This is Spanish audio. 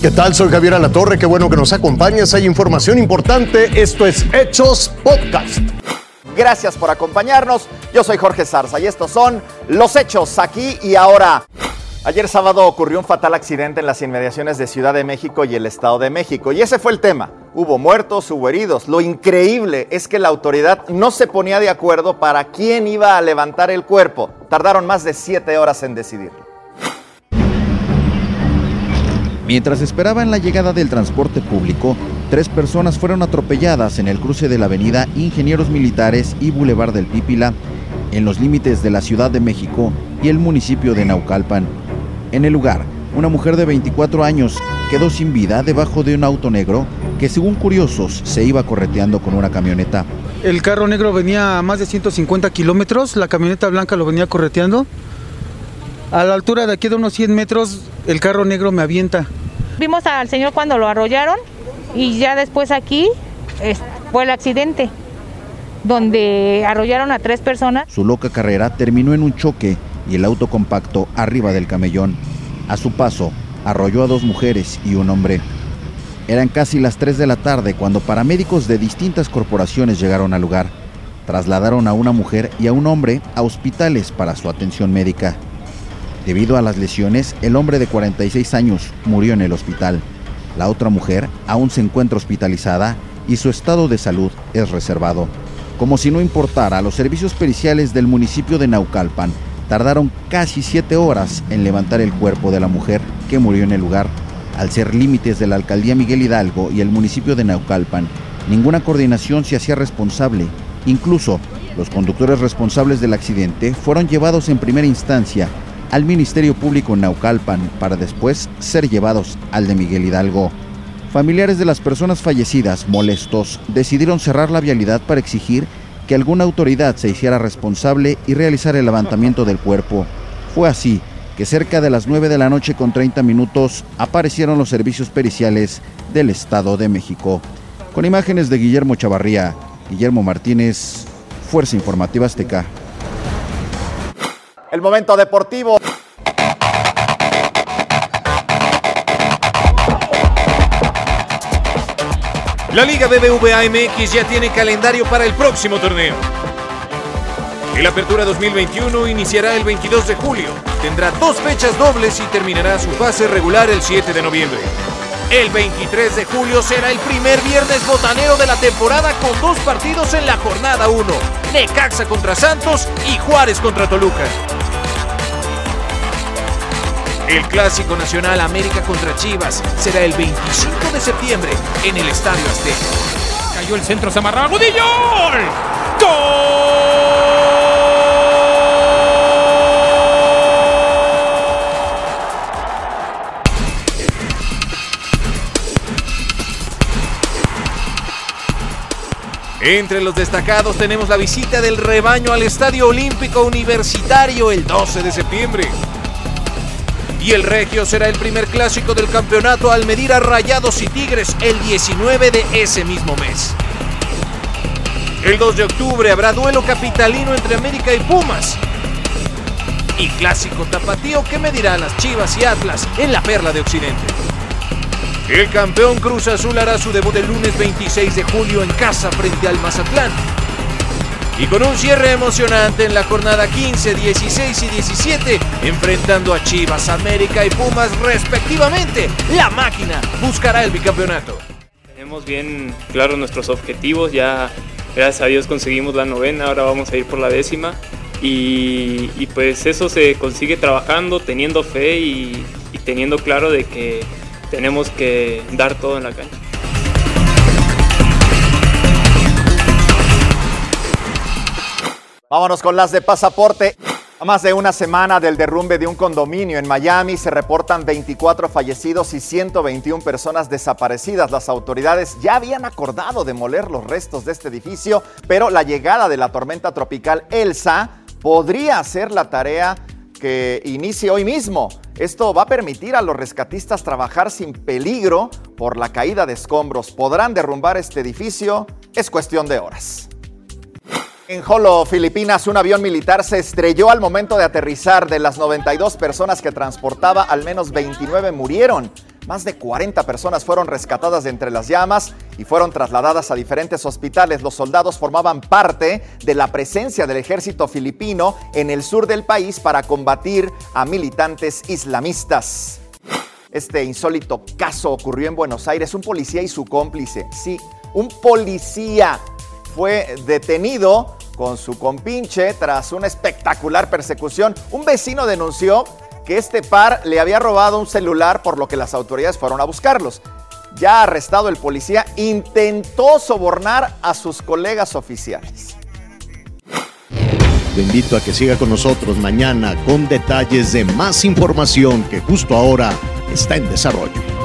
¿Qué tal? Soy Javier Alatorre, qué bueno que nos acompañes. Hay información importante. Esto es Hechos Podcast. Gracias por acompañarnos. Yo soy Jorge Zarza y estos son los hechos aquí y ahora. Ayer sábado ocurrió un fatal accidente en las inmediaciones de Ciudad de México y el Estado de México y ese fue el tema. Hubo muertos, hubo heridos. Lo increíble es que la autoridad no se ponía de acuerdo para quién iba a levantar el cuerpo. Tardaron más de siete horas en decidirlo. Mientras esperaban la llegada del transporte público, tres personas fueron atropelladas en el cruce de la avenida Ingenieros Militares y Boulevard del Pípila, en los límites de la Ciudad de México y el municipio de Naucalpan. En el lugar, una mujer de 24 años quedó sin vida debajo de un auto negro que según curiosos se iba correteando con una camioneta. El carro negro venía a más de 150 kilómetros, la camioneta blanca lo venía correteando. A la altura de aquí de unos 100 metros, el carro negro me avienta. Vimos al señor cuando lo arrollaron y ya después aquí fue el accidente donde arrollaron a tres personas. Su loca carrera terminó en un choque y el auto compacto arriba del camellón. A su paso, arrolló a dos mujeres y un hombre. Eran casi las 3 de la tarde cuando paramédicos de distintas corporaciones llegaron al lugar. Trasladaron a una mujer y a un hombre a hospitales para su atención médica. Debido a las lesiones, el hombre de 46 años murió en el hospital. La otra mujer aún se encuentra hospitalizada y su estado de salud es reservado. Como si no importara, los servicios periciales del municipio de Naucalpan tardaron casi siete horas en levantar el cuerpo de la mujer que murió en el lugar. Al ser límites de la alcaldía Miguel Hidalgo y el municipio de Naucalpan, ninguna coordinación se hacía responsable. Incluso los conductores responsables del accidente fueron llevados en primera instancia al Ministerio Público en Naucalpan para después ser llevados al de Miguel Hidalgo. Familiares de las personas fallecidas, molestos, decidieron cerrar la vialidad para exigir que alguna autoridad se hiciera responsable y realizar el levantamiento del cuerpo. Fue así que cerca de las 9 de la noche con 30 minutos aparecieron los servicios periciales del Estado de México. Con imágenes de Guillermo Chavarría, Guillermo Martínez, Fuerza Informativa Azteca. El momento deportivo. La Liga BBVA MX ya tiene calendario para el próximo torneo. El Apertura 2021 iniciará el 22 de julio, tendrá dos fechas dobles y terminará su fase regular el 7 de noviembre. El 23 de julio será el primer viernes botanero de la temporada con dos partidos en la jornada 1, Necaxa contra Santos y Juárez contra Toluca. El Clásico Nacional América contra Chivas será el 25 de septiembre en el Estadio Azteca. Cayó el centro, se amarraba Gudillo. ¡Gol! Entre los destacados tenemos la visita del rebaño al Estadio Olímpico Universitario el 12 de septiembre. Y el Regio será el primer clásico del campeonato al medir a Rayados y Tigres el 19 de ese mismo mes. El 2 de octubre habrá duelo capitalino entre América y Pumas. Y clásico tapatío que medirá a las Chivas y Atlas en la Perla de Occidente. El campeón Cruz Azul hará su debut el lunes 26 de julio en casa frente al Mazatlán. Y con un cierre emocionante en la jornada 15, 16 y 17, enfrentando a Chivas, América y Pumas respectivamente, la máquina buscará el bicampeonato. Tenemos bien claros nuestros objetivos, ya gracias a Dios conseguimos la novena, ahora vamos a ir por la décima. Y, pues eso se consigue trabajando, teniendo fe y, y teniendo claro de que tenemos que dar todo en la cancha. Vámonos con las de pasaporte. A más de una semana del derrumbe de un condominio en Miami se reportan 24 fallecidos y 121 personas desaparecidas. Las autoridades ya habían acordado demoler los restos de este edificio, pero la llegada de la tormenta tropical Elsa podría hacer la tarea que inicie hoy mismo. Esto va a permitir a los rescatistas trabajar sin peligro por la caída de escombros. ¿Podrán derrumbar este edificio? Es cuestión de horas. En Jolo, Filipinas, un avión militar se estrelló al momento de aterrizar. De las 92 personas que transportaba, al menos 29 murieron. Más de 40 personas fueron rescatadas de entre las llamas y fueron trasladadas a diferentes hospitales. Los soldados formaban parte de la presencia del ejército filipino en el sur del país para combatir a militantes islamistas. Este insólito caso ocurrió en Buenos Aires. Un policía y su cómplice, sí, un policía fue detenido con su compinche tras una espectacular persecución. Un vecino denunció que este par le había robado un celular por lo que las autoridades fueron a buscarlos. Ya arrestado el policía, intentó sobornar a sus colegas oficiales. Te invito a que siga con nosotros mañana con detalles de más información que justo ahora está en desarrollo.